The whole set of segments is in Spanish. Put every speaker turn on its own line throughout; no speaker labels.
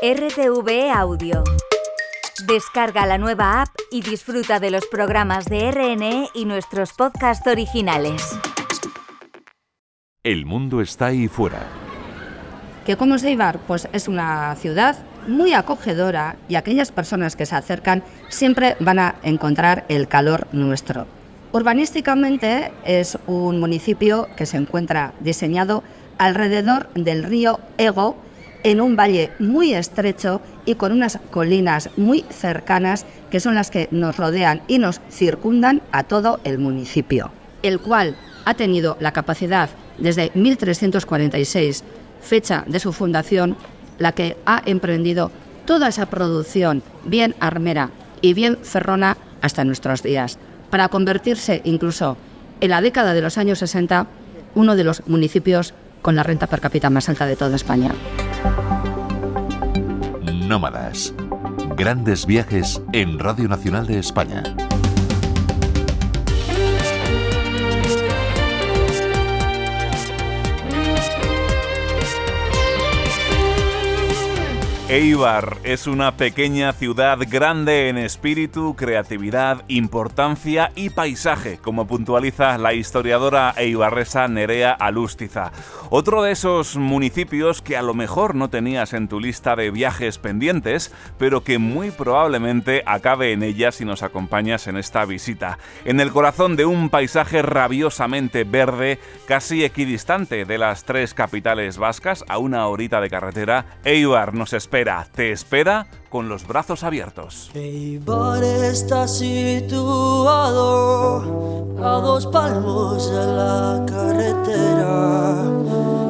RTV Audio. Descarga la nueva app y disfruta de los programas de RNE y nuestros podcasts originales.
El mundo está ahí fuera.
¿Que cómo es Eibar? Pues es una ciudad muy acogedora y aquellas personas que se acercan siempre van a encontrar el calor nuestro. Urbanísticamente es un municipio que se encuentra diseñado alrededor del río Ego, en un valle muy estrecho y con unas colinas muy cercanas que son las que nos rodean y nos circundan a todo el municipio, el cual ha tenido la capacidad desde 1346, fecha de su fundación, la que ha emprendido toda esa producción bien armera y bien ferrona hasta nuestros días, para convertirse incluso en la década de los años 60 uno de los municipios con la renta per cápita más alta de toda España.
Nómadas. Grandes viajes en Radio Nacional de España.
Eibar es una pequeña ciudad grande en espíritu, creatividad, importancia y paisaje, como puntualiza la historiadora eibarresa Nerea Alústiza. Otro de esos municipios que a lo mejor no tenías en tu lista de viajes pendientes, pero que muy probablemente acabe en ella si nos acompañas en esta visita. En el corazón de un paisaje rabiosamente verde, casi equidistante de las tres capitales vascas, a una horita de carretera, Eibar nos espera te espera con los brazos abiertos.
Eibar está situado a dos palmos de la carretera.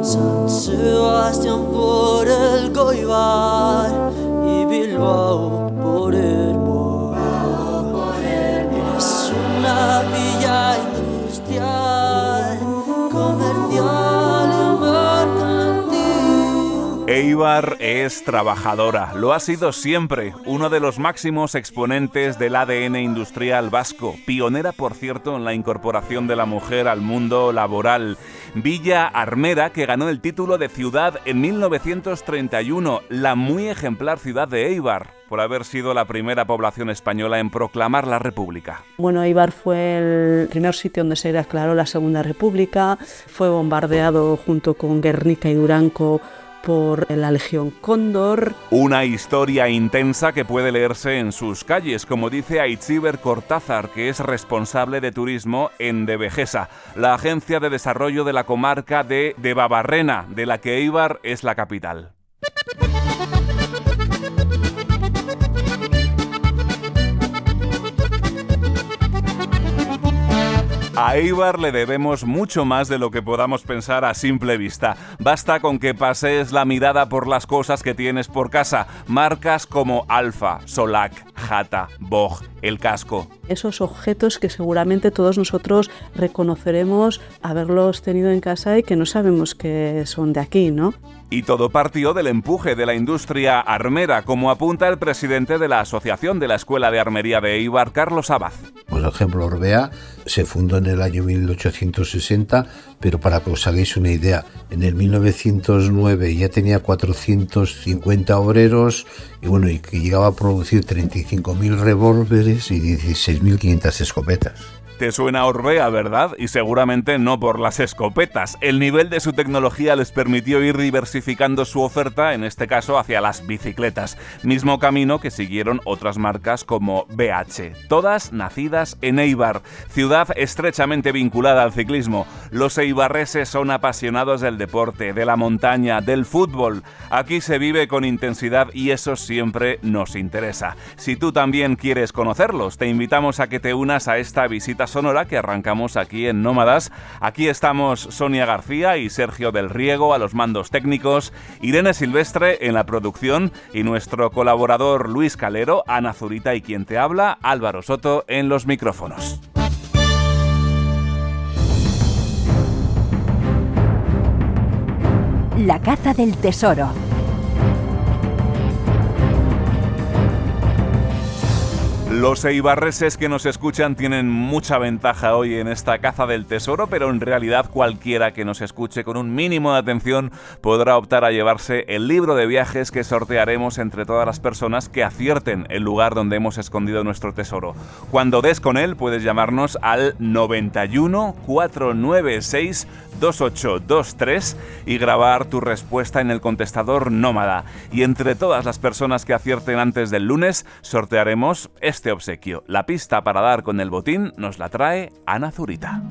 San Sebastián por el Goibar y Bilbao por el
Eibar es trabajadora, lo ha sido siempre, uno de los máximos exponentes del ADN industrial vasco, pionera por cierto en la incorporación de la mujer al mundo laboral. Villa Armera que ganó el título de ciudad en 1931, la muy ejemplar ciudad de Eibar, por haber sido la primera población española en proclamar la República.
Bueno, Eibar fue el primer sitio donde se declaró la Segunda República, fue bombardeado junto con Guernica y Duranco por la Legión Cóndor.
Una historia intensa que puede leerse en sus calles, como dice Aitziber Cortázar, que es responsable de turismo en Devejesa, la agencia de desarrollo de la comarca de Debabarrena, de la que Eibar es la capital. A Eibar le debemos mucho más de lo que podamos pensar a simple vista. Basta con que pases la mirada por las cosas que tienes por casa. Marcas como Alfa, Solac, Jata, Bog, el casco.
Esos objetos que seguramente todos nosotros reconoceremos haberlos tenido en casa y que no sabemos que son de aquí, ¿no?
Y todo partió del empuje de la industria armera, como apunta el presidente de la Asociación de la Escuela de Armería de Eibar, Carlos Abad.
Por ejemplo, Orbea se fundó en el año 1860, pero para que os hagáis una idea, en el 1909 ya tenía 450 obreros y bueno, y que llegaba a producir 35.000 revólveres y 16.500 escopetas.
Te suena Orbea, ¿verdad? Y seguramente no por las escopetas. El nivel de su tecnología les permitió ir diversificando su oferta, en este caso hacia las bicicletas, mismo camino que siguieron otras marcas como BH, todas nacidas en Eibar, ciudad estrechamente vinculada al ciclismo. Los eibarreses son apasionados del deporte, de la montaña, del fútbol. Aquí se vive con intensidad y eso siempre nos interesa. Si tú también quieres conocerlos, te invitamos a que te unas a esta visita sonora que arrancamos aquí en Nómadas. Aquí estamos Sonia García y Sergio del Riego a los mandos técnicos, Irene Silvestre en la producción y nuestro colaborador Luis Calero, Ana Zurita y quien te habla, Álvaro Soto en los micrófonos.
La caza del tesoro.
Los eibarreses que nos escuchan tienen mucha ventaja hoy en esta caza del tesoro, pero en realidad cualquiera que nos escuche con un mínimo de atención podrá optar a llevarse el libro de viajes que sortearemos entre todas las personas que acierten el lugar donde hemos escondido nuestro tesoro. Cuando des con él puedes llamarnos al 91 496 2823 y grabar tu respuesta en el contestador Nómada. Y entre todas las personas que acierten antes del lunes sortearemos este obsequio. La pista para dar con el botín nos la trae Ana Zurita.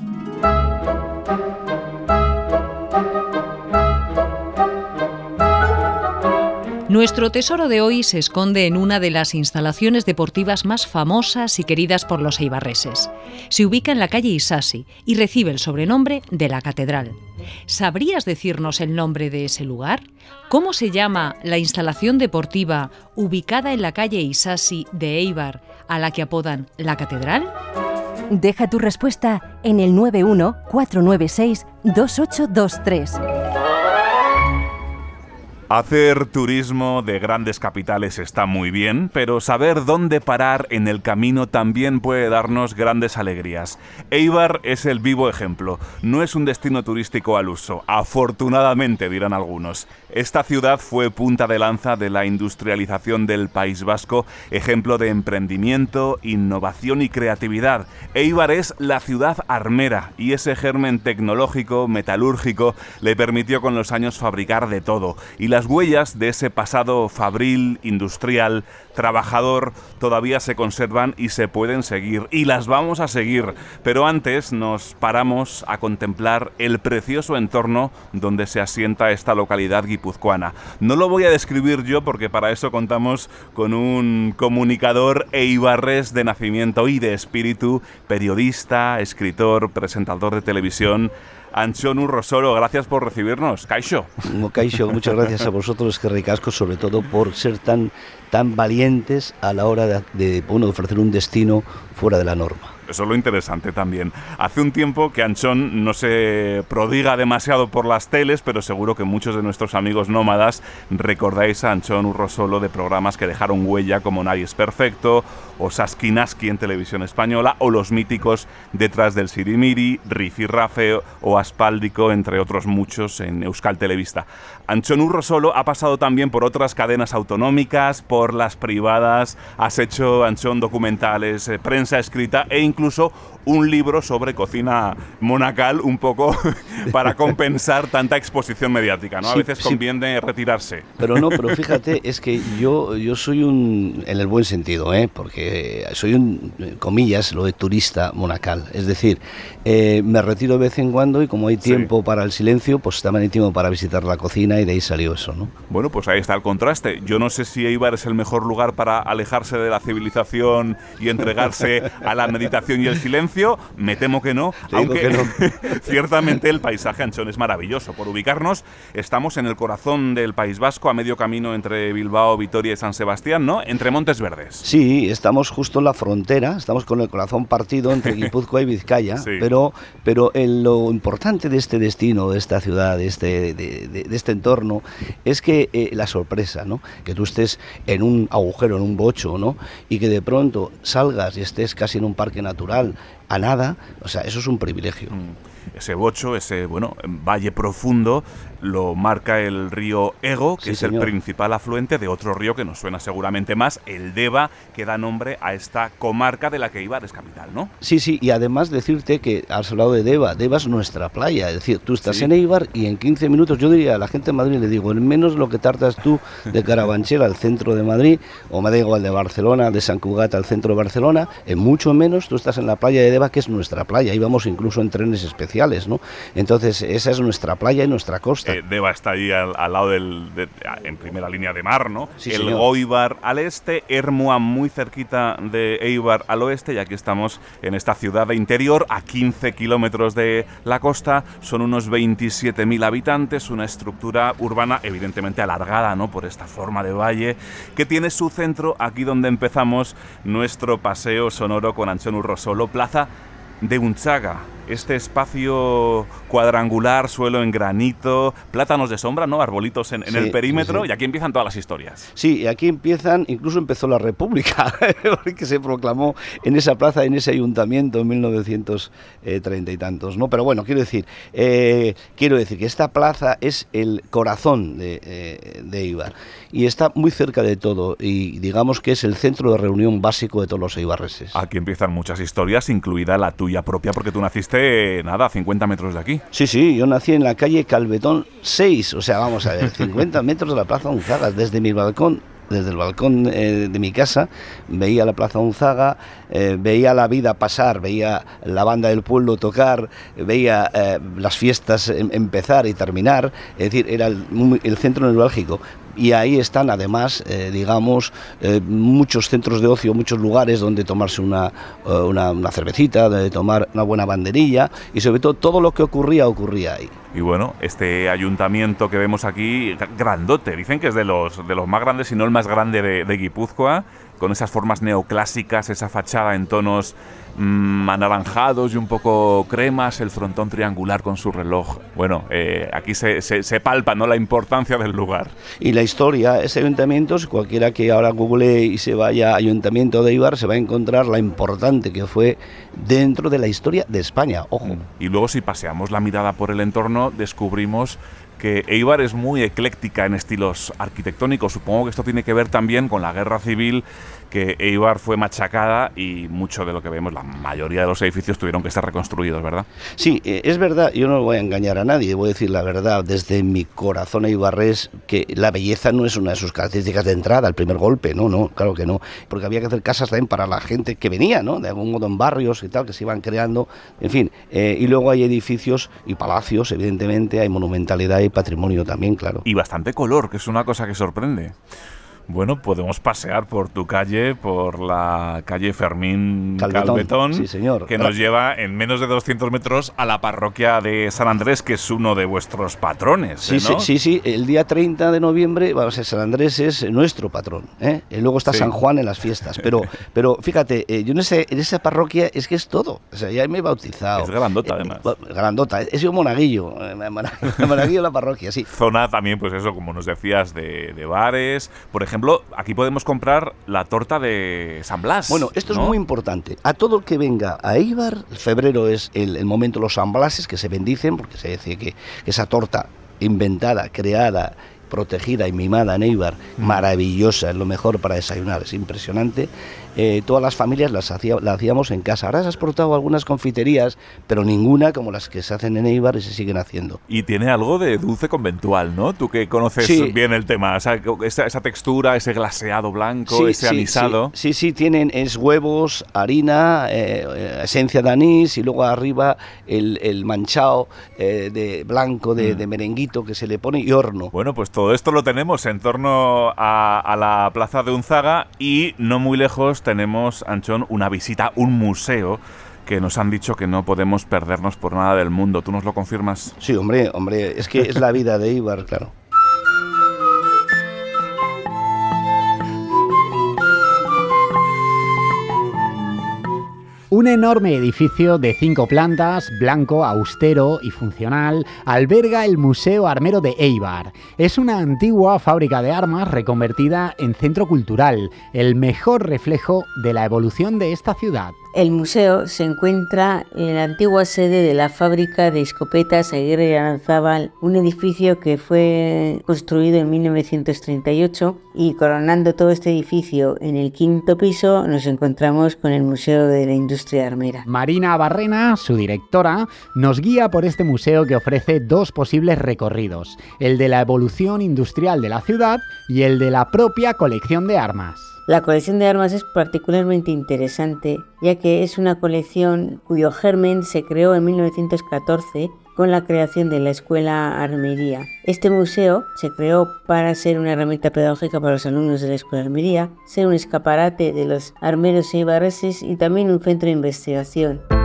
Nuestro tesoro de hoy se esconde en una de las instalaciones deportivas más famosas y queridas por los eibarreses. Se ubica en la calle Isasi y recibe el sobrenombre de la Catedral. ¿Sabrías decirnos el nombre de ese lugar? ¿Cómo se llama la instalación deportiva ubicada en la calle Isasi de Eibar, a la que apodan la Catedral?
Deja tu respuesta en el 91 496 2823.
Hacer turismo de grandes capitales está muy bien, pero saber dónde parar en el camino también puede darnos grandes alegrías. Eibar es el vivo ejemplo. No es un destino turístico al uso, afortunadamente dirán algunos. Esta ciudad fue punta de lanza de la industrialización del País Vasco, ejemplo de emprendimiento, innovación y creatividad. Eibar es la ciudad armera y ese germen tecnológico, metalúrgico, le permitió con los años fabricar de todo. Y las huellas de ese pasado fabril, industrial, trabajador, todavía se conservan y se pueden seguir. Y las vamos a seguir. Pero antes nos paramos a contemplar el precioso entorno donde se asienta esta localidad guipuzcoana. No lo voy a describir yo porque para eso contamos con un comunicador eibarres de nacimiento y de espíritu, periodista, escritor, presentador de televisión, Anchón Urrosolo, gracias por recibirnos. Caixo.
Caixo, muchas gracias a vosotros, que ricasco, sobre todo por ser tan, tan valientes a la hora de, de ofrecer un destino fuera de la norma.
Eso es lo interesante también. Hace un tiempo que Anchón no se prodiga demasiado por las teles, pero seguro que muchos de nuestros amigos nómadas recordáis a Anchón Urrosolo de programas que dejaron huella como Nadie es Perfecto, o Saskinaski en televisión española, o los míticos Detrás del Sirimiri, Rifi Rafe o Aspáldico, entre otros muchos en Euskal Televista. Anchón Urrosolo ha pasado también por otras cadenas autonómicas, por las privadas, has hecho, Anchón, documentales, eh, prensa escrita e incluso un libro sobre cocina monacal un poco para compensar tanta exposición mediática, ¿no? A
Sí,
veces
sí.
conviene retirarse.
Pero no, pero fíjate, es que yo, yo soy un, en el buen sentido, ¿eh? porque soy un, comillas, lo de turista monacal. Es decir, eh, me retiro de vez en cuando y como hay tiempo para el silencio, pues también hay tiempo para visitar la cocina y de ahí salió eso, ¿no?
Bueno, pues ahí está el contraste. Yo no sé si Eibar es el mejor lugar para alejarse de la civilización y entregarse a la meditación y el silencio. Me temo que no,
Te
aunque
que no.
ciertamente el paisaje anchón es maravilloso. Por ubicarnos, estamos en el corazón del País Vasco, a medio camino entre Bilbao, Vitoria y San Sebastián, ¿no? Entre Montes Verdes.
Sí, estamos justo en la frontera, estamos con el corazón partido entre Guipúzcoa y Vizcaya,
Sí.
pero, pero el- lo importante de este destino, de esta ciudad, de este, de, de- de este entorno, es que eh, la sorpresa, ¿no? Que tú estés en un agujero, en un bocho, ¿no? Y que de pronto salgas y estés casi en un parque natural, a nada, o sea, eso es un privilegio.
Ese bocho, ese bueno valle profundo, lo marca el río Ego, que
Sí,
es el principal afluente de otro río que nos suena seguramente más, el Deva, que da nombre a esta comarca de la que Eibar es capital, ¿no?
Sí, sí, y además decirte que has hablado de Deva, Deva es nuestra playa, es decir, tú estás
Sí.
en Eibar y en 15 minutos, yo diría a la gente de Madrid, le digo, en menos lo que tardas tú de Carabanchel al centro de Madrid, o me da igual de Barcelona, de San Cugat al centro de Barcelona, en mucho menos tú estás en la playa de Deva, que es nuestra playa, íbamos incluso en trenes especiales, ¿no? Entonces, esa es nuestra playa y nuestra costa.
Eh, Deva está ahí al, al lado del, de- en primera línea de mar, ¿no?
Sí,
el
señor.
Goibar al este, Hermua muy cerquita de Eibar al oeste, y aquí estamos en esta ciudad de interior, a 15 kilómetros de la costa, son unos 27.000 habitantes, una estructura urbana evidentemente alargada, ¿no? Por esta forma de valle, que tiene su centro aquí donde empezamos nuestro paseo sonoro con Anchón Urrosolo, plaza de Unchaga. Este espacio cuadrangular, suelo en granito, plátanos de sombra, ¿no? Arbolitos en, en
Sí,
el perímetro,
sí,
y aquí empiezan todas las historias.
Sí, y aquí empiezan, incluso empezó la República, que se proclamó en esa plaza, en ese ayuntamiento en 1930 y tantos, ¿no? Pero bueno, quiero decir, eh, quiero decir que esta plaza es el corazón de, eh, de Eibar y está muy cerca de todo y digamos que es el centro de reunión básico de todos los eibarreses.
Aquí empiezan muchas historias, incluida la tuya propia, porque tú naciste, nada, a 50 metros de aquí.
Sí, sí, yo nací en la calle Calvetón 6, o sea, vamos a ver, 50 metros de la Plaza Unzaga, desde mi balcón. Desde el balcón eh, de mi casa veía la Plaza Unzaga, eh, veía la vida pasar, veía la banda del pueblo tocar, veía eh, las fiestas em- empezar y terminar, es decir, era el, el centro neurálgico. Y ahí están además, eh, digamos, eh, muchos centros de ocio, muchos lugares donde tomarse una, eh, una, una cervecita, de tomar una buena banderilla y sobre todo todo lo que ocurría ocurría ahí.
Y bueno, este ayuntamiento que vemos aquí, gra- grandote, dicen que es de los, de los más grandes, si no el más grande de, de Guipúzcoa, con esas formas neoclásicas, esa fachada en tonos mm, anaranjados y un poco cremas, el frontón triangular con su reloj. Bueno, eh, aquí se, se- se palpa ¿no? la importancia del lugar.
Y la historia, ese ayuntamiento, si cualquiera que ahora google y se vaya a Ayuntamiento de Ibar, se va a encontrar la importante que fue dentro de la historia de España. Ojo.
Y luego si paseamos la mirada por el entorno, descubrimos que Eibar es muy ecléctica en estilos arquitectónicos. Supongo que esto tiene que ver también con la guerra civil, que Eibar fue machacada y mucho de lo que vemos, la mayoría de los edificios tuvieron que ser reconstruidos, ¿verdad?
Sí, eh, es verdad, yo no voy a engañar a nadie, voy a decir la verdad desde mi corazón eibarrés, que la belleza no es una de sus características de entrada, el primer golpe, no, no, claro que no, porque había que hacer casas también para la gente que venía, ¿no? De algún modo en barrios y tal, que se iban creando, en fin, eh, y luego hay edificios y palacios, evidentemente, hay monumentalidad y patrimonio también, claro.
Y bastante color, que es una cosa que sorprende. Bueno, podemos pasear por tu calle, por la calle Fermín
Calvetón,
Calvetón,
sí, señor.
que nos lleva en menos de 200 metros a la parroquia de San Andrés, que es uno de vuestros patrones.
Sí,
¿eh,
sí,
¿no?
sí, sí, el día 30 de noviembre, vamos a San Andrés es nuestro patrón, ¿eh? Y luego está
Sí.
San Juan en las fiestas, pero, pero fíjate, eh, yo en, ese, en esa parroquia es que es todo, o sea, ya me he bautizado.
Es grandota,
Eh,
además.
grandota, he sido monaguillo, mona- monaguillo la parroquia, sí.
Zona también, pues eso, como nos decías, de, de bares. Por ejemplo, aquí podemos comprar la torta de San Blas.
Bueno, esto es muy importante. A todo el que venga a Eibar, febrero es el, el momento de los San Blases que se bendicen, porque se dice que, que esa torta inventada, creada, protegida y mimada en Eibar, maravillosa, es lo mejor para desayunar, es impresionante. Eh, todas las familias las, hacía- la hacíamos en casa. Ahora se has exportado algunas confiterías, pero ninguna como las que se hacen en Eibar y se siguen haciendo.
Y tiene algo de dulce conventual, ¿no? Tú que conoces
Sí.
bien el tema. O sea, esa, esa textura, ese glaseado blanco, ese anisado.
Sí, sí, tienen es huevos, harina, eh, eh, esencia de anís y luego arriba el, eh, de blanco de, de merenguito que se le pone y horno.
Bueno, pues todo esto lo tenemos en torno a, la plaza de Unzaga y no muy lejos tenemos, Anchón, una visita, un museo que nos han dicho que no podemos perdernos por nada del mundo. ¿Tú nos lo confirmas?
Sí, hombre, hombre, es que es la vida de Ibar, claro.
Un enorme edificio de cinco plantas, blanco, austero y funcional, alberga el Museo Armero de Eibar. Es una antigua fábrica de armas reconvertida en centro cultural, el mejor reflejo de la evolución de esta ciudad.
El museo se encuentra en la antigua sede de la fábrica de escopetas Aguirre y Aranzábal, un edificio que fue construido en 1938 y coronando todo este edificio en el quinto piso nos encontramos con el Museo de la Industria Armera.
Marina Barrena, su directora, nos guía por este museo que ofrece dos posibles recorridos, el de la evolución industrial de la ciudad y el de la propia colección de armas.
La colección de armas es particularmente interesante, ya que es una colección cuyo germen se creó en 1914 con la creación de la Escuela Armería. Este museo se creó para ser una herramienta pedagógica para los alumnos de la Escuela Armería, ser un escaparate de los armeros eibarreses y también un centro de investigación.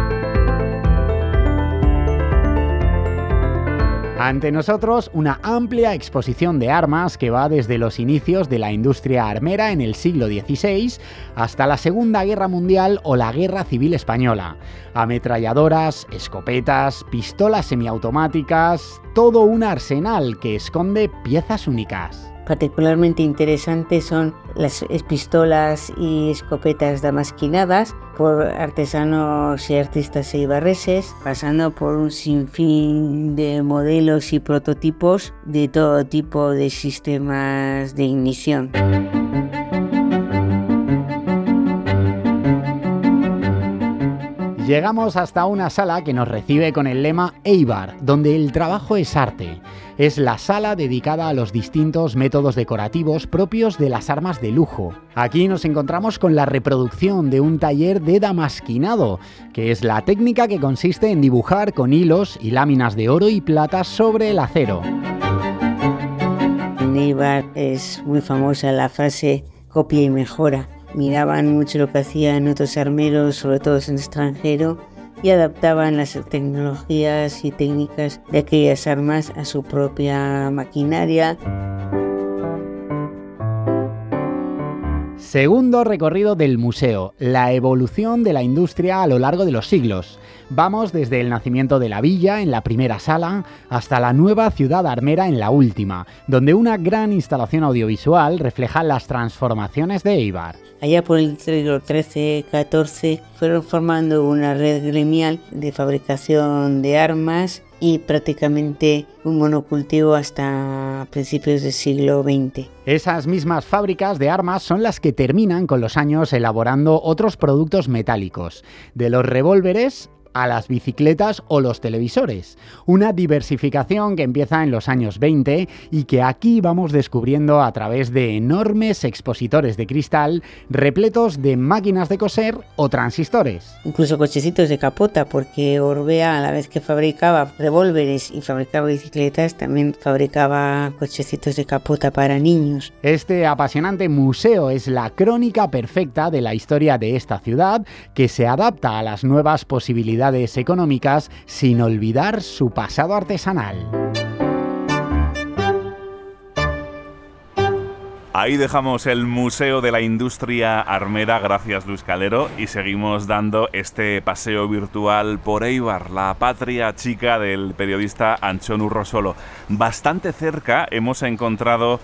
Ante nosotros, una amplia exposición de armas que va desde los inicios de la industria armera en el siglo XVI hasta la Segunda Guerra Mundial o la Guerra Civil Española. Ametralladoras, escopetas, pistolas semiautomáticas, todo un arsenal que esconde piezas únicas.
Particularmente interesantes son las pistolas y escopetas damasquinadas por artesanos y artistas eibarreses, pasando por un sinfín de modelos y prototipos de todo tipo de sistemas de ignición.
Llegamos hasta una sala que nos recibe con el lema Eibar, donde el trabajo es arte. Es la sala dedicada a los distintos métodos decorativos propios de las armas de lujo. Aquí nos encontramos con la reproducción de un taller de damasquinado, que es la técnica que consiste en dibujar con hilos y láminas de oro y plata sobre el acero.
En Eibar es muy famosa la frase copia y mejora miraban mucho lo que hacían otros armeros, sobre todo en extranjero, y adaptaban las tecnologías y técnicas de aquellas armas a su propia maquinaria.
Segundo recorrido del museo, la evolución de la industria a lo largo de los siglos. Vamos desde el nacimiento de la villa en la primera sala hasta la nueva ciudad armera en la última, donde una gran instalación audiovisual refleja las transformaciones de Eibar.
Allá por el siglo XIII-XIV fueron formando una red gremial de fabricación de armas y prácticamente un monocultivo hasta principios del siglo XX.
Esas mismas fábricas de armas son las que terminan con los años elaborando otros productos metálicos, de los revólveres a las bicicletas o los televisores. Una diversificación que empieza en los años 20 y que aquí vamos descubriendo a través de enormes expositores de cristal repletos de máquinas de coser o transistores.
Incluso cochecitos de capota, porque Orbea a la vez que fabricaba revólveres y fabricaba bicicletas, también fabricaba cochecitos de capota para niños.
Este apasionante museo es la crónica perfecta de la historia de esta ciudad que se adapta a las nuevas posibilidades económicas sin olvidar su pasado artesanal.
Ahí dejamos el Museo de la Industria Armera, gracias Luis Calero, y seguimos dando este paseo virtual por Eibar, la patria chica del periodista Anchón Urrosolo. Bastante cerca hemos encontrado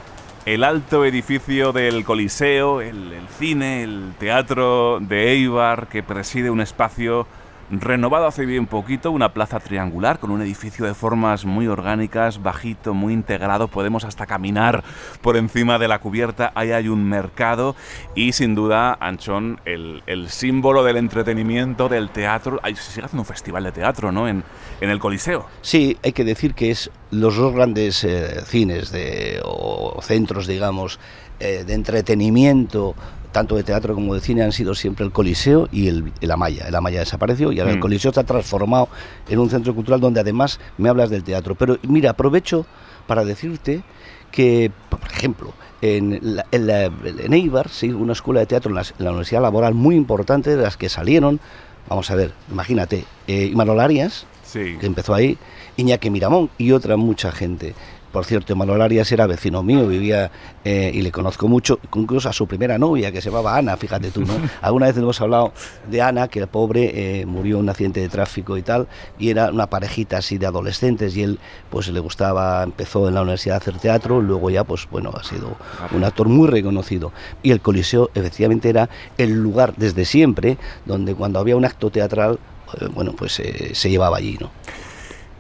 el alto edificio del Coliseo, el, el cine, el teatro de Eibar, que preside un espacio renovado hace bien poquito, una plaza triangular con un edificio de formas muy orgánicas, bajito, muy integrado, podemos hasta caminar por encima de la cubierta, ahí hay un mercado y sin duda, Anchón, el, símbolo del entretenimiento, del teatro, ahí se sigue haciendo un festival de teatro, ¿no? En, en el Coliseo.
Sí, hay que decir que es los dos grandes eh, cines de, o centros, digamos, eh, de entretenimiento tanto de teatro como de cine han sido siempre el Coliseo y el, el Amaya. El Amaya desapareció y ahora el mm. Coliseo está transformado en un centro cultural donde además me hablas del teatro. Pero mira, aprovecho para decirte que, por ejemplo, en, en, Eibar, sí, una escuela de teatro en la, Universidad Laboral muy importante, de las que salieron, vamos a ver, imagínate, eh, Imanol Arias, que empezó ahí, Iñaki Miramón y otra mucha gente. Por cierto, Manuel Arias era vecino mío, vivía eh, y le conozco mucho, incluso a su primera novia, que se llamaba Ana, fíjate tú, ¿no? Alguna vez hemos hablado de Ana, que el pobre eh, murió en un accidente de tráfico y tal, y era una parejita así de adolescentes, y él, pues le gustaba, empezó en la universidad a hacer teatro, luego ya, pues bueno, ha sido un actor muy reconocido. Y el Coliseo, efectivamente, era el lugar desde siempre donde cuando había un acto teatral, eh, bueno, pues se llevaba allí, ¿no?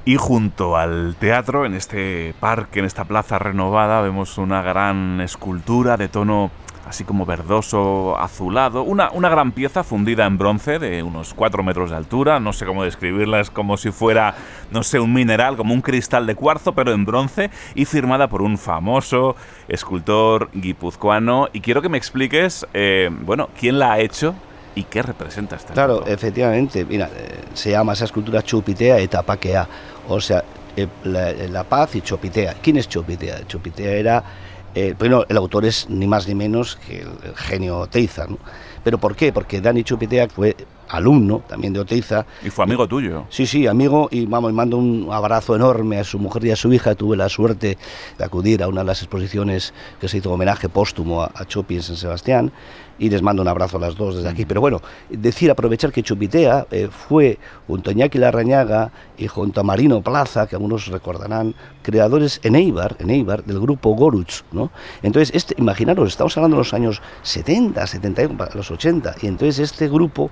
Y junto al teatro, en este parque, en esta plaza renovada, vemos una gran escultura de tono así como verdoso, azulado, una, una gran pieza fundida en bronce de unos 4 metros de altura, no sé cómo describirla, es como si fuera, no sé, un mineral, como un cristal de cuarzo, pero en bronce, y firmada por un famoso escultor guipuzcoano. Y quiero que me expliques, eh, bueno, quién la ha hecho ¿Y qué representa esta
Claro, efectivamente, mira, eh, se llama esa escultura Chupitea y Tapaquea, o sea, eh, la, paz y Chopitea. ¿Quién es Chopitea? Chopitea era, eh, bueno, el autor es ni más ni menos que el, genio Teiza, ¿no? ¿Pero por qué? Porque Dani Chupitea fue alumno también de Oteiza.
Y fue amigo tuyo.
Sí, sí, amigo, y vamos, mando un abrazo enorme a su mujer y a su hija. Tuve la suerte de acudir a una de las exposiciones que se hizo homenaje póstumo a, a Chopi en San Sebastián y les mando un abrazo a las dos desde aquí. Pero bueno, decir, aprovechar que Chupitea eh, fue junto a Iñaki Larrañaga y junto a Marino Plaza, que algunos recordarán, creadores en Eibar, en Eibar del grupo Goruch, ¿no? Entonces, este, imaginaros, estamos hablando de los años 70, 70, los 80, y entonces este grupo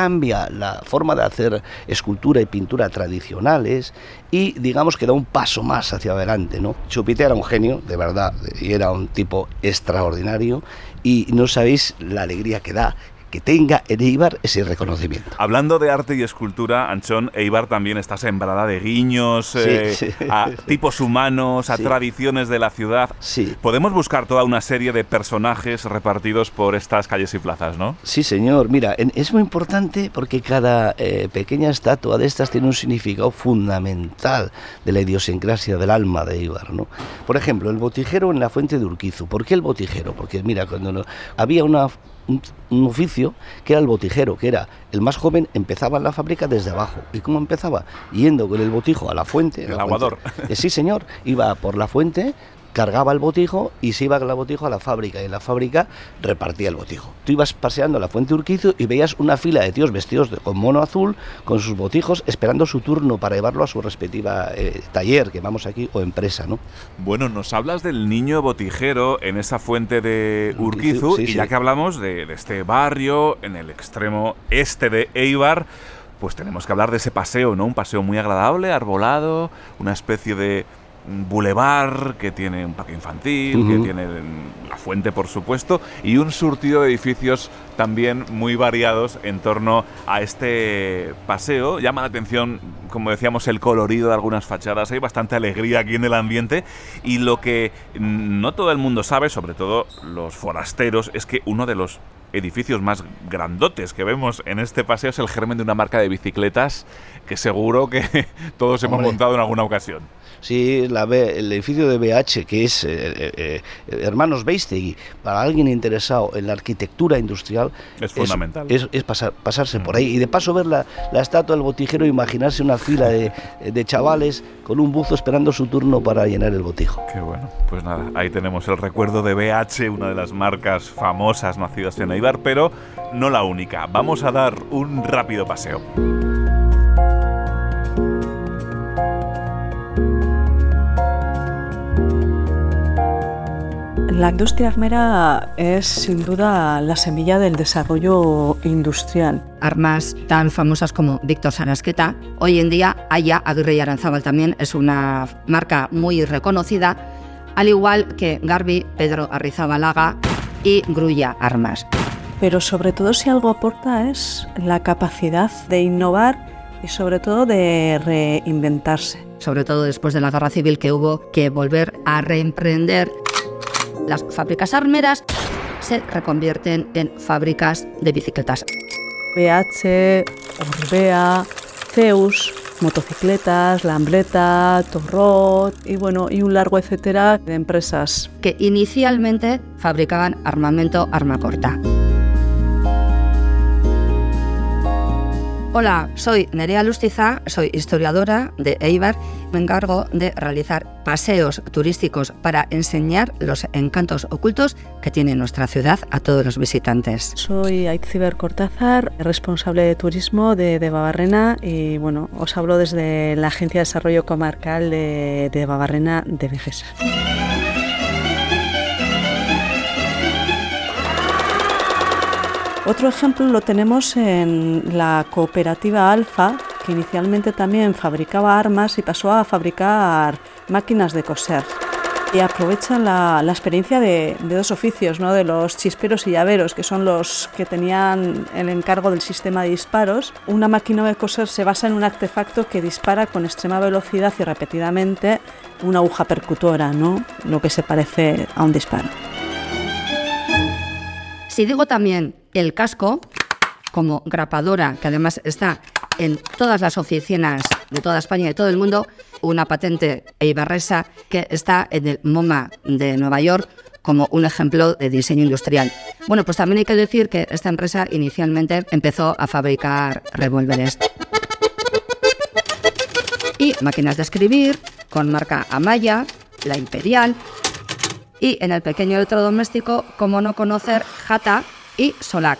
cambia la forma de hacer escultura y pintura tradicionales y digamos que da un paso más hacia adelante, ¿no? Chupitea era un genio, de verdad, y era un tipo extraordinario y no sabéis la alegría que da que tenga en Eibar ese reconocimiento.
Hablando de arte y escultura, Anchón, Eibar también está sembrada de guiños eh, a tipos humanos, a tradiciones de la ciudad.
Sí.
Podemos buscar toda una serie de personajes repartidos por estas calles y plazas, ¿no?
Sí, señor. Mira, es muy importante porque cada eh, pequeña estatua de estas tiene un significado fundamental de la idiosincrasia del alma de Eibar, ¿no? Por ejemplo, el botijero en la fuente de Urquizu. ¿Por qué el botijero? Porque, mira, cuando no, había una un, oficio que era el botijero, que era el más joven, empezaba en la fábrica desde abajo. ¿Y cómo empezaba? Yendo con el botijo a la fuente.
El aguador.
Eh, sí, señor. Iba por la fuente, cargaba el botijo y se iba con el botijo a la fábrica y en la fábrica repartía el botijo. Tú ibas paseando la fuente Urquizo y veías una fila de tíos vestidos con mono azul con sus botijos esperando su turno para llevarlo a su respectiva eh, taller que vamos aquí o empresa, ¿no?
Bueno, nos hablas del niño botijero en esa fuente de Urquizu, y ya que hablamos de, de este barrio en el extremo este de Eibar, pues tenemos que hablar de ese paseo, ¿no? Un paseo muy agradable, arbolado, una especie de un bulevar que tiene un parque infantil, que tiene la fuente, por supuesto, y un surtido de edificios también muy variados en torno a este paseo. Llama la atención, como decíamos, el colorido de algunas fachadas. Hay bastante alegría aquí en el ambiente y lo que no todo el mundo sabe, sobre todo los forasteros, es que uno de los edificios más grandotes que vemos en este paseo es el germen de una marca de bicicletas que seguro que todos hemos montado en alguna ocasión.
Sí, la el edificio de BH, que es eh, eh, eh, Hermanos Beistegui, para alguien interesado en la arquitectura industrial,
es fundamental.
Es, pasar, pasarse por ahí. Y de paso ver la, estatua del botijero, imaginarse una fila de, de, chavales con un buzo esperando su turno para llenar el botijo.
Qué bueno. Pues nada, ahí tenemos el recuerdo de BH, una de las marcas famosas nacidas en Eibar, pero no la única. Vamos a dar un rápido paseo.
La industria armera es sin duda la semilla del desarrollo industrial.
Armas tan famosas como Víctor Sarasqueta, hoy en día Aya Aguirre y Aranzábal también es una marca muy reconocida, al igual que Garbi, Pedro Arrizabalaga y Grulla Armas.
Pero sobre todo si algo aporta es la capacidad de innovar y sobre todo de reinventarse.
Sobre todo después de la guerra civil que hubo que volver a reemprender las fábricas armeras se reconvierten en fábricas de bicicletas.
BH, Orbea, Zeus, motocicletas, Lambreta, Torrot y bueno, y un largo etcétera de empresas
que inicialmente fabricaban armamento arma corta. Hola, soy Nerea Lustiza, soy historiadora de Eibar. Me encargo de realizar paseos turísticos para enseñar los encantos ocultos que tiene nuestra ciudad a todos los visitantes.
Soy Aitziber Cortázar, responsable de turismo de, de, Babarrena y bueno, os hablo desde la Agencia de Desarrollo Comarcal de, de Babarrena de Vejesa. Otro ejemplo lo tenemos en la cooperativa Alfa, que inicialmente también fabricaba armas y pasó a fabricar máquinas de coser. Y aprovechan la, experiencia de, dos oficios, ¿no? de los chisperos y llaveros, que son los que tenían el encargo del sistema de disparos. Una máquina de coser se basa en un artefacto que dispara con extrema velocidad y repetidamente una aguja percutora, ¿no? lo que se parece a un disparo.
Si digo también el casco, como grapadora, que además está en todas las oficinas de toda España y de todo el mundo, una patente eibarresa que está en el MoMA de Nueva York como un ejemplo de diseño industrial. Bueno, pues también hay que decir que esta empresa inicialmente empezó a fabricar revólveres y máquinas de escribir con marca Amaya, la Imperial y en el pequeño electrodoméstico, como no conocer, Jata y Solac.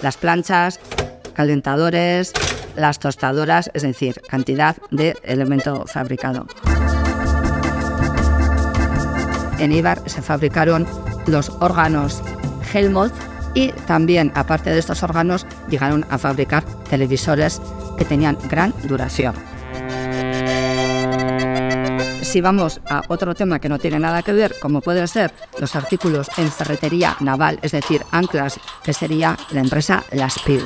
Las planchas, calentadores, las tostadoras, es decir, cantidad de elemento fabricado. En Ibar se fabricaron los órganos Helmholtz y también, aparte de estos órganos, llegaron a fabricar televisores que tenían gran duración. Si vamos a otro tema que no tiene nada que ver, como pueden ser los artículos en ferretería naval, es decir, anclas, que sería la empresa Las Pil.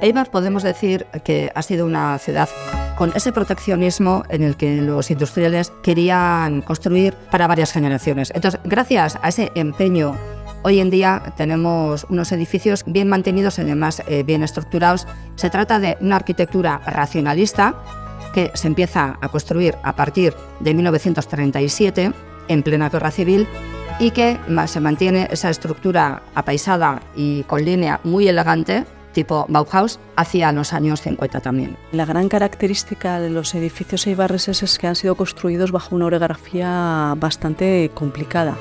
Eibar podemos decir que ha sido una ciudad con ese proteccionismo en el que los industriales querían construir para varias generaciones. Entonces, gracias a ese empeño, hoy en día tenemos unos edificios bien mantenidos y además eh, bien estructurados. Se trata de una arquitectura racionalista que se empieza a construir a partir de 1937 en plena guerra civil y que se mantiene esa estructura apaisada y con línea muy elegante tipo Bauhaus hacia los años 50 también.
La gran característica de los edificios eibarreses es que han sido construidos bajo una orografía bastante complicada.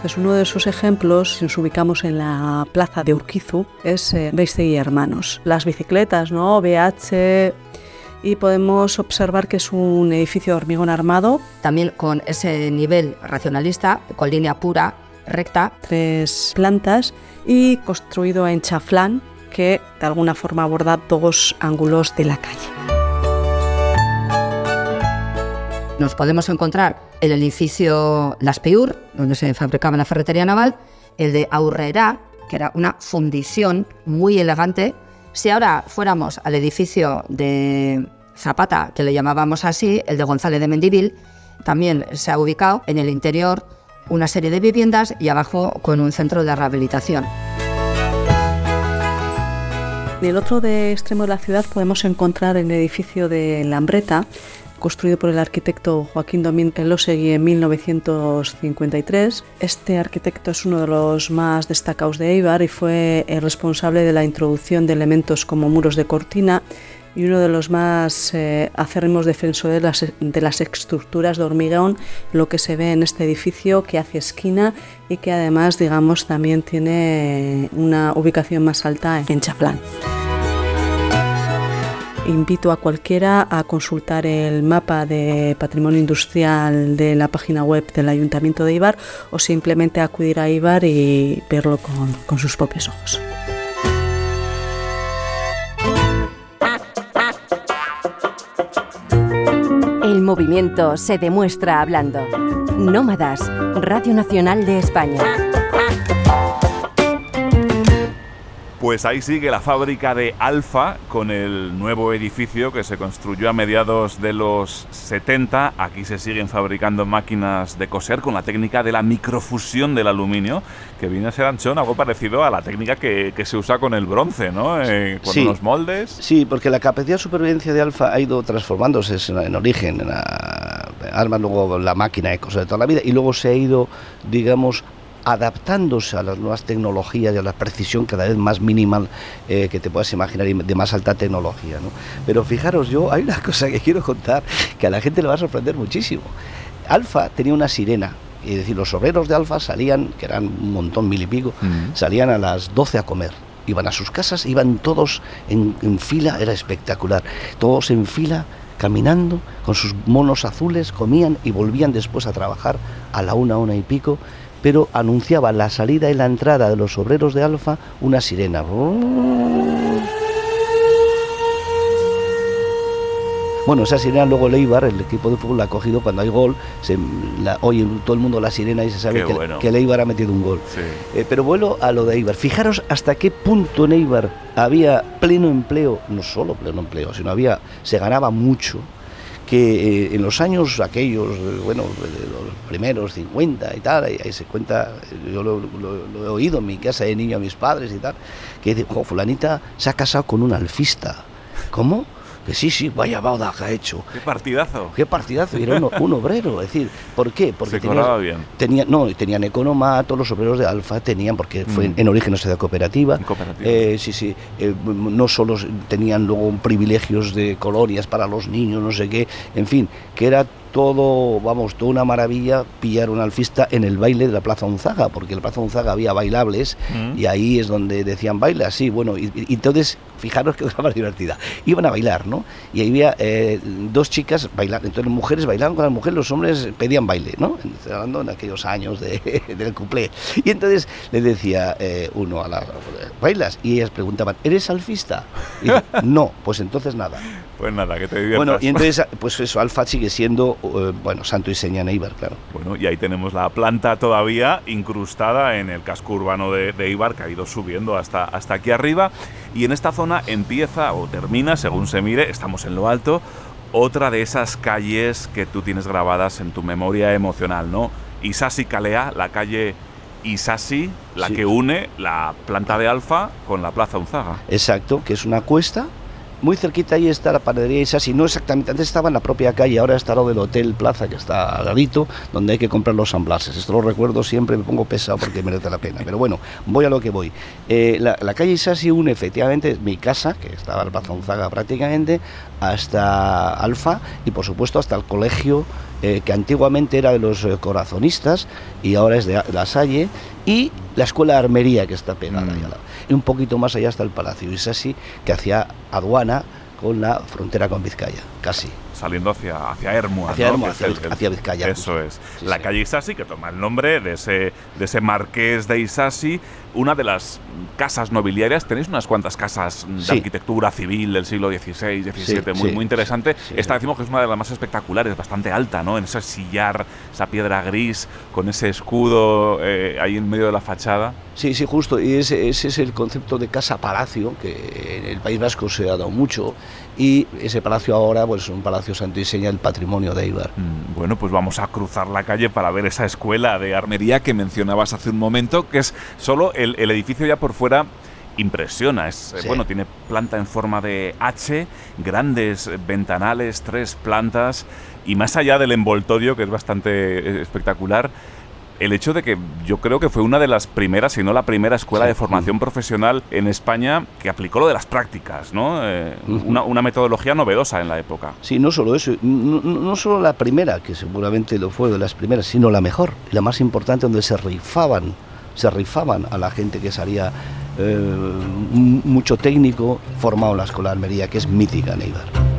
Pues uno de esos ejemplos, si nos ubicamos en la plaza de Urquizu, es eh, y Hermanos. Las bicicletas, ¿no? BH, y podemos observar que es un edificio de hormigón armado.
También con ese nivel racionalista, con línea pura, recta.
Tres plantas y construido en chaflán, que de alguna forma aborda dos ángulos de la calle.
Nos podemos encontrar el edificio Las Peur, donde se fabricaba la ferretería naval, el de Aurrera, que era una fundición muy elegante. Si ahora fuéramos al edificio de Zapata, que le llamábamos así, el de González de Mendivil, también se ha ubicado en el interior una serie de viviendas y abajo con un centro de rehabilitación.
En el otro extremo de la ciudad podemos encontrar el edificio de Lambreta, construido por el arquitecto Joaquín Domín Elosegui en 1953. Este arquitecto es uno de los más destacados de Eibar y fue el responsable de la introducción de elementos como muros de cortina y uno de los más eh, acérrimos defensores de las, de las estructuras de hormigón, lo que se ve en este edificio que hace esquina y que además, digamos, también tiene una ubicación más alta en Chaflán. Invito a cualquiera a consultar el mapa de patrimonio industrial de la página web del Ayuntamiento de Ibar o simplemente acudir a Ibar y verlo con, con sus propios ojos.
El movimiento se demuestra hablando. Nómadas, Radio Nacional de España.
Pues ahí sigue la fábrica de Alfa con el nuevo edificio que se construyó a mediados de los 70. Aquí se siguen fabricando máquinas de coser con la técnica de la microfusión del aluminio, que viene a ser anchón, algo parecido a la técnica que, se usa con el bronce, ¿no? Eh, con los moldes.
Sí, porque la capacidad de supervivencia de Alfa ha ido transformándose en, origen, en la, armas, luego la máquina de coser de toda la vida, y luego se ha ido, digamos, adaptándose a las nuevas tecnologías y a la precisión cada vez más minimal eh, que te puedas imaginar y de más alta tecnología. ¿no? Pero fijaros, yo hay una cosa que quiero contar que a la gente le va a sorprender muchísimo. Alfa tenía una sirena, es decir, los obreros de Alfa salían, que eran un montón, mil y pico, salían a las 12 a comer. Iban a sus casas, iban todos en, en fila, era espectacular. Todos en fila, caminando, con sus monos azules, comían y volvían después a trabajar a la una, una y pico pero anunciaba la salida y la entrada de los obreros de Alfa una sirena. Bueno, esa sirena luego el Eibar, el equipo de fútbol, la ha cogido cuando hay gol, se, oye todo el mundo la sirena y se sabe que, que, el Eibar ha metido un gol. Eh, pero vuelo a lo de Eibar. Fijaros hasta qué punto en Eibar había pleno empleo, no solo pleno empleo, sino había, se ganaba mucho que eh, en los años aquellos, eh, bueno, los primeros 50 y tal, ahí, se cuenta, yo lo, he oído en mi casa de niño a mis padres y tal, que dice, fulanita se ha casado con un alfista. ¿Cómo? Que sí, sí, vaya bauda que ha hecho.
Qué partidazo.
Qué partidazo, y era un, un obrero, es decir, ¿por qué? Porque
Se bien.
tenía, no, tenían economato, los obreros de Alfa tenían, porque fue
Mm.
en origen de cooperativa,
cooperativa.
eh, sí, sí, eh, no solo tenían luego privilegios de colonias para los niños, no sé qué, en fin, que era todo, vamos, toda una maravilla pillar un alfista en el baile de la Plaza Unzaga, porque en la Plaza Unzaga había bailables
Mm.
y ahí es donde decían baila, así, bueno, y, y entonces, fijaros que cosa más divertida, iban a bailar, ¿no? Y ahí había eh, dos chicas bailando, entonces las mujeres bailaban con las mujeres, los hombres pedían baile, ¿no? Estoy hablando en aquellos años de, del cuplé. Y entonces le decía eh, uno a la, ¿bailas? Y ellas preguntaban, ¿eres alfista? Y yo, no, pues entonces nada.
Pues nada, que te diviertas.
Bueno, y entonces, pues eso, Alfa sigue siendo, eh, bueno, santo y seña en Eibar, claro.
Bueno, y ahí tenemos la planta todavía incrustada en el casco urbano de, de Ibar, que ha ido subiendo hasta, hasta aquí arriba. Y en esta zona empieza o termina, según se mire, estamos en lo alto, otra de esas calles que tú tienes grabadas en tu memoria emocional, ¿no? Isasi Calea, la calle Isasi, la
Sí.
que une la planta de Alfa con la Plaza Unzaga.
Exacto, que es una cuesta. Muy cerquita ahí está la panadería Isasi, no exactamente, antes estaba en la propia calle, ahora está lo del Hotel Plaza, que está al ladito, donde hay que comprar los samblases. Esto lo recuerdo siempre, me pongo pesado porque merece la pena. Pero bueno, voy a lo que voy. Eh, la, la calle Isasi une efectivamente mi casa, que estaba en Plaza Unzaga prácticamente, hasta Alfa y por supuesto hasta el colegio eh, que antiguamente era de los eh, corazonistas y ahora es de La Salle, y la escuela de armería que está pegada ahí al lado. Y un poquito más allá está el Palacio Isasi, que hacía aduana con la frontera con Vizcaya, casi.
Saliendo hacia, hacia Hermua,
Hacia
¿no?
Hermua, hacia hacia Vizcaya,
Eso
justo.
es. la calle Isasi, que toma el nombre de ese, de ese marqués de Isasi, una de las casas nobiliarias. Tenéis unas cuantas casas de
Sí.
arquitectura civil del siglo XVI, XVII, muy, muy interesante. Esta decimos que es una de las más espectaculares, bastante alta, ¿no? En ese sillar, esa piedra gris, con ese escudo eh, ahí en medio de la fachada.
Sí, sí, justo. Y ese, ese es el concepto de casa-palacio, que en el País Vasco se ha dado mucho. Y ese palacio ahora pues, es un palacio santo y seña del patrimonio de Eibar.
Mm, Bueno, pues vamos a cruzar la calle para ver esa escuela de armería que mencionabas hace un momento, que es solo el, el edificio ya por fuera impresiona. Es, eh,
Sí.
Bueno, tiene planta en forma de H, grandes ventanales, tres plantas, y más allá del envoltorio, que es bastante eh, espectacular, el hecho de que yo creo que fue una de las primeras, si no la primera escuela
Sí.
de formación profesional en España que aplicó lo de las prácticas, ¿no? Eh, una, una metodología novedosa en la época.
Sí, no solo eso, no, solo la primera, que seguramente lo fue de las primeras, sino la mejor, la más importante, donde se rifaban, se rifaban a la gente que salía eh, mucho técnico formado en la escuela de armería, que es mítica en Eibar.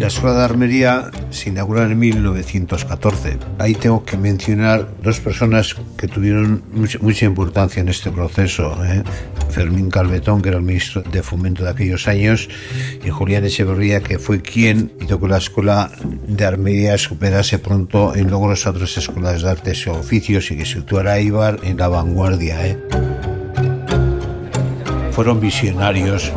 La Escuela de Armería se inauguró en 1914. Ahí tengo que mencionar dos personas que tuvieron mucha, mucha importancia en este proceso. ¿eh? Fermín Calvetón, que era el ministro de Fomento de aquellos años, y Julián Echeverría, que fue quien hizo que la Escuela de Armería superase pronto en logros a otras escuelas de artes y oficios y que situara a Ibar en la vanguardia. ¿eh? Fueron visionarios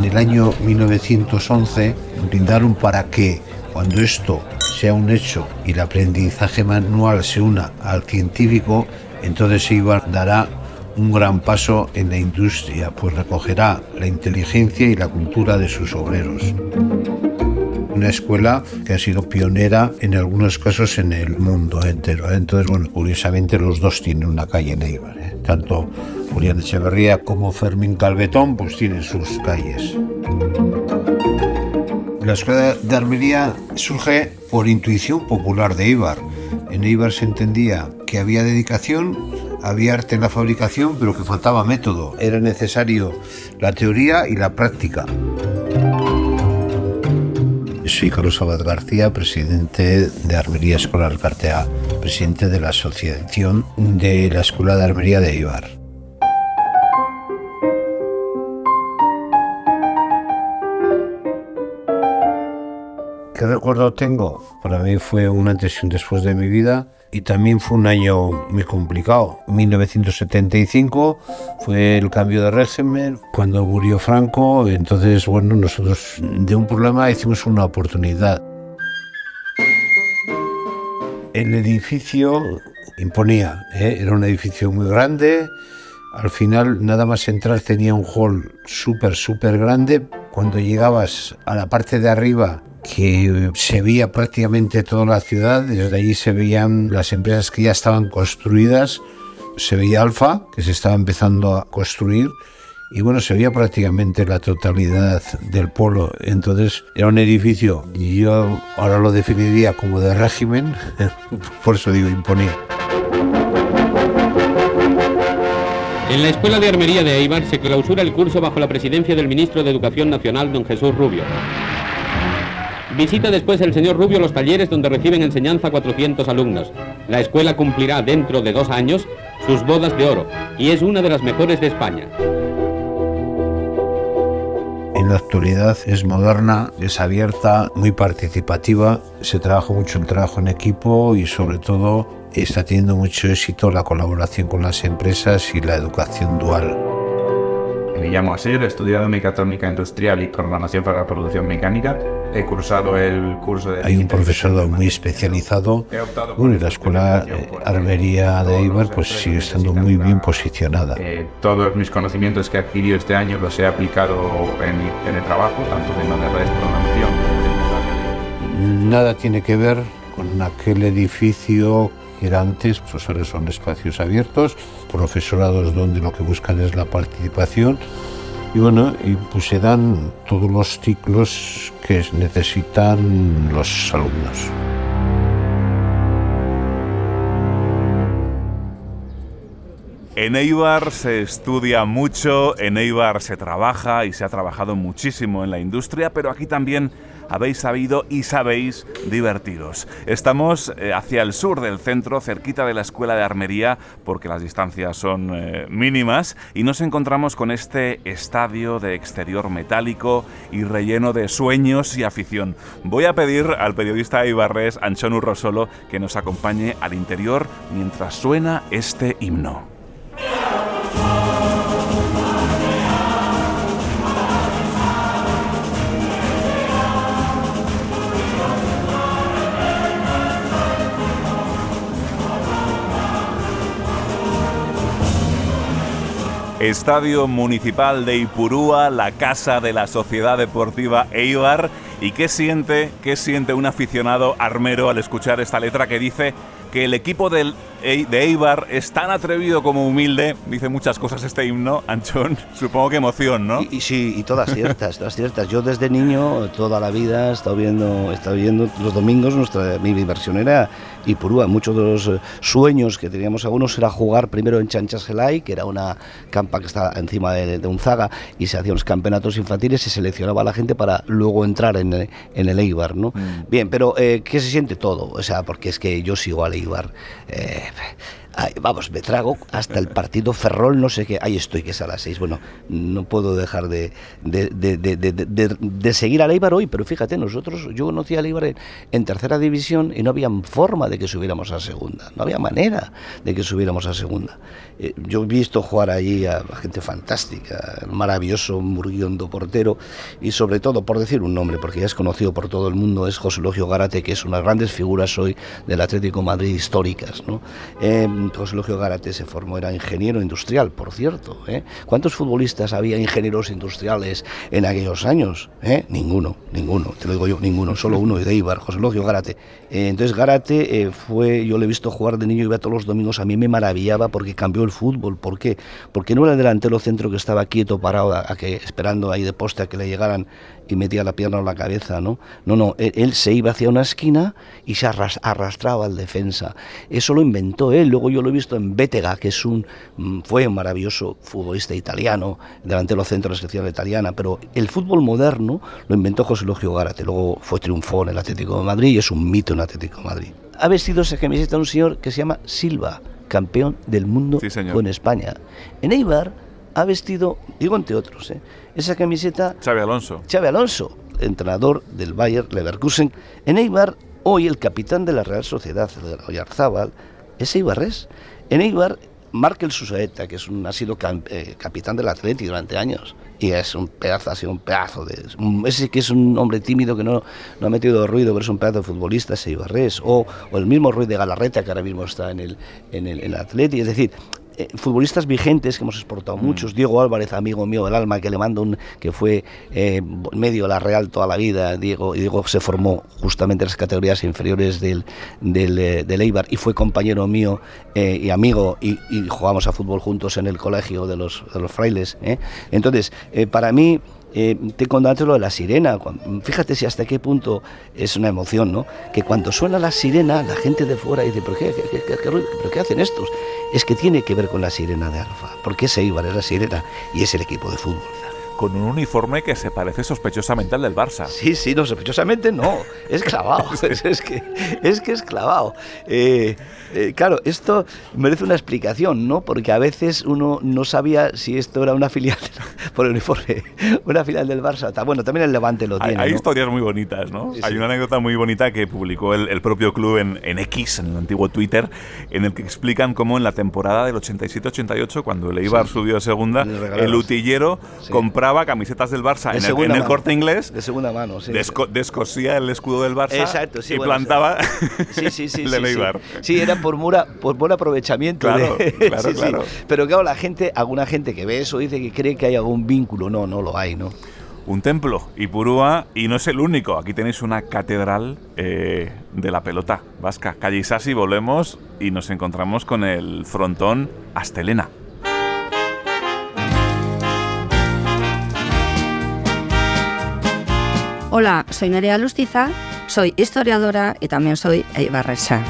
en el año 1911 brindaron para que cuando esto sea un hecho y el aprendizaje manual se una al científico, entonces Ibar dará un gran paso en la industria, pues recogerá la inteligencia y la cultura de sus obreros. Una escuela que ha sido pionera en algunos casos en el mundo entero. ¿eh? Entonces, bueno, curiosamente los dos tienen una calle en Eibar. ¿eh? Tanto Julián Echeverría como Fermín Calvetón pues tienen sus calles. La escuela de armería surge por intuición popular de Eibar. En Eibar se entendía que había dedicación, había arte en la fabricación, pero que faltaba método. Era necesario la teoría y la práctica. Soy Carlos Abad García, presidente de Armería Escolar Cartea, presidente de la Asociación de la Escuela de Armería de Eibar. ¿Qué recuerdo tengo? Para mí fue un antes y un después de mi vida y también fue un año muy complicado. 1975 fue el cambio de régimen, cuando murió Franco, entonces, bueno, nosotros de un problema hicimos una oportunidad. El edificio imponía. ¿eh? Era un edificio muy grande. Al final, nada más entrar, tenía un hall súper, súper grande. Cuando llegabas a la parte de arriba, que se veía prácticamente toda la ciudad, desde allí se veían las empresas que ya estaban construidas, se veía Alfa, que se estaba empezando a construir, y bueno, se veía prácticamente la totalidad del polo. Entonces era un edificio, y yo ahora lo definiría como de régimen, por eso digo imponía.
En la Escuela de Armería de Eibar se clausura el curso bajo la presidencia del ministro de Educación Nacional, don Jesús Rubio. Visita después el señor Rubio los talleres donde reciben enseñanza 400 alumnos. La escuela cumplirá dentro de dos años sus bodas de oro y es una de las mejores de España.
En la actualidad es moderna, es abierta, muy participativa, se trabaja mucho el trabajo en equipo y sobre todo está teniendo mucho éxito la colaboración con las empresas y la educación dual.
Me llamo Asir, he estudiado mecatrónica industrial y programación para la producción mecánica. He cursado el curso de...
Hay un profesorado muy especializado. Bueno, y la escuela eh, Armería de Eibar pues sigue estando muy bien posicionada.
Eh, todos mis conocimientos que he adquirido este año los he aplicado en, en el trabajo, tanto de redes de programación.
Nada tiene que ver con aquel edificio era antes, pues ahora son espacios abiertos, profesorados donde lo que buscan es la participación y bueno, y pues se dan todos los ciclos que necesitan los alumnos.
En Eibar se estudia mucho, en Eibar se trabaja y se ha trabajado muchísimo en la industria, pero aquí también habéis sabido y sabéis divertiros. Estamos eh, hacia el sur del centro, cerquita de la Escuela de Armería, porque las distancias son eh, mínimas, y nos encontramos con este estadio de exterior metálico y relleno de sueños y afición. Voy a pedir al periodista Ibarres, Anchón Urrosolo, que nos acompañe al interior mientras suena este himno. Estadio Municipal de Ipurúa, la casa de la Sociedad Deportiva Eibar. ¿Y qué siente, qué siente un aficionado armero al escuchar esta letra que dice que el equipo del, de Eibar es tan atrevido como humilde? Dice muchas cosas este himno, Anchón. Supongo que emoción, ¿no?
Y, sí, y todas ciertas, todas ciertas. Yo desde niño, toda la vida, he estado viendo, he estado viendo los domingos, nuestra, mi diversión era y Purúa. Muchos de los eh, sueños que teníamos algunos era jugar primero en Chanchasgelay, que era una campa que está encima de, de Unzaga, y se hacían los campeonatos infantiles y seleccionaba a la gente para luego entrar en el, en el Eibar, ¿no? Mm. Bien, pero eh, ¿qué se siente todo? O sea, porque es que yo sigo al Eibar. Eh, whatever. Vamos, me trago hasta el partido Ferrol, no sé qué, ahí estoy, que es a las seis. Bueno, no puedo dejar de, de, seguir a Leibar hoy, pero fíjate, nosotros, yo conocí a Leibar en, tercera división y no había forma de que subiéramos a segunda, no había manera de que subiéramos a segunda. Eh, yo he visto jugar allí a gente fantástica, maravilloso Murguiondo portero y sobre todo, por decir un nombre, porque ya es conocido por todo el mundo, es José Logio Gárate, que es una de las grandes figuras hoy del Atlético Madrid históricas, ¿no? Eh, José Logio Gárate se formó, era ingeniero industrial, por cierto. ¿eh? ¿Cuántos futbolistas había ingenieros industriales en aquellos años? ¿Eh? Ninguno, ninguno, te lo digo yo, ninguno, solo uno de Eibar, José Logio Gárate. Eh, entonces Gárate eh, fue, yo le he visto jugar de niño iba todos los domingos, a mí me maravillaba porque cambió el fútbol. ¿Por qué? Porque no era el delantero centro que estaba quieto, parado, a, que, esperando ahí de poste a que le llegaran y metía la pierna o la cabeza, ¿no? No, no, él, se iba hacia una esquina y se arrastraba al defensa. Eso lo inventó él, luego yo lo he visto en Bétega, que es un, mm, fue un maravilloso futbolista italiano, delantero centro de la selección italiana, pero el fútbol moderno lo inventó José Logio Gárate, luego fue triunfó en el Atlético de Madrid y es un mito en el Atlético de Madrid. Ha vestido esa camiseta un señor que se llama Silva, campeón del mundo en España. En Eibar ha vestido, digo entre otros, ¿eh? esa camiseta...
Xavi Alonso.
Xavi Alonso, entrenador del Bayer Leverkusen. En Eibar, hoy el capitán de la Real Sociedad, Oyarzábal, es Eibarres. En Eibar, Markel Susaeta, que es un, ha sido eh, capitán del Atleti durante años. y es un pedazo, ha sido un pedazo de... Ese que es un hombre tímido que no, no ha metido ruido, pero es un pedazo de futbolista, ese Ibarres, o, o el mismo Ruiz de Galarreta, que ahora mismo está en el, en el, en el Atleti, es decir, eh, futbolistas vigentes que hemos exportado mm. muchos, Diego Álvarez, amigo mío del alma, que le mando un, que fue eh, medio la Real toda la vida, Diego, y Diego se formó justamente en las categorías inferiores del, del, eh, Eibar y fue compañero mío y amigo y, y, jugamos a fútbol juntos en el colegio de los, de los frailes. Entonces, para mí eh, te contaste lo de la sirena. Fíjate si hasta qué punto es una emoción, ¿no? Que cuando suena la sirena, la gente de fuera dice, ¿pero qué, ¿pero qué hacen estos? Es que tiene que ver con la sirena de Alfa, porque ese Ibar es la sirena y es el equipo de fútbol
con un uniforme que se parece sospechosamente al del Barça.
Sí, sí, no, sospechosamente no, es clavado, es, que, es que es clavado. Eh, eh, claro, esto merece una explicación, ¿no? Porque a veces uno no sabía si esto era una filial, por el uniforme, una filial del Barça. Bueno, también el Levante lo tiene.
Hay, historias muy bonitas, ¿no? Hay una anécdota muy bonita que publicó el, propio club en, en, X, en el antiguo Twitter, en el que explican cómo en la temporada del 87-88, cuando el Eibar subió a segunda, el utillero compraba camisetas del Barça en el, corte inglés.
De segunda mano, sí.
descosía el escudo del Barça
Exacto,
y plantaba
sí, sí, sí,
el del Eibar.
Sí, era por, por buen aprovechamiento.
Claro, claro, claro.
Pero claro, la gente, alguna gente que ve eso dice que cree que hay algún vínculo. No, no lo hay, ¿no?
Un templo, Ipurúa, y no es el único. Aquí tenéis una catedral eh, de la pelota vasca. Calle Isasi, volvemos y nos encontramos con el frontón Astelena.
Hola, soy Nerea Lustiza, soy historiadora y también soy eibarresa.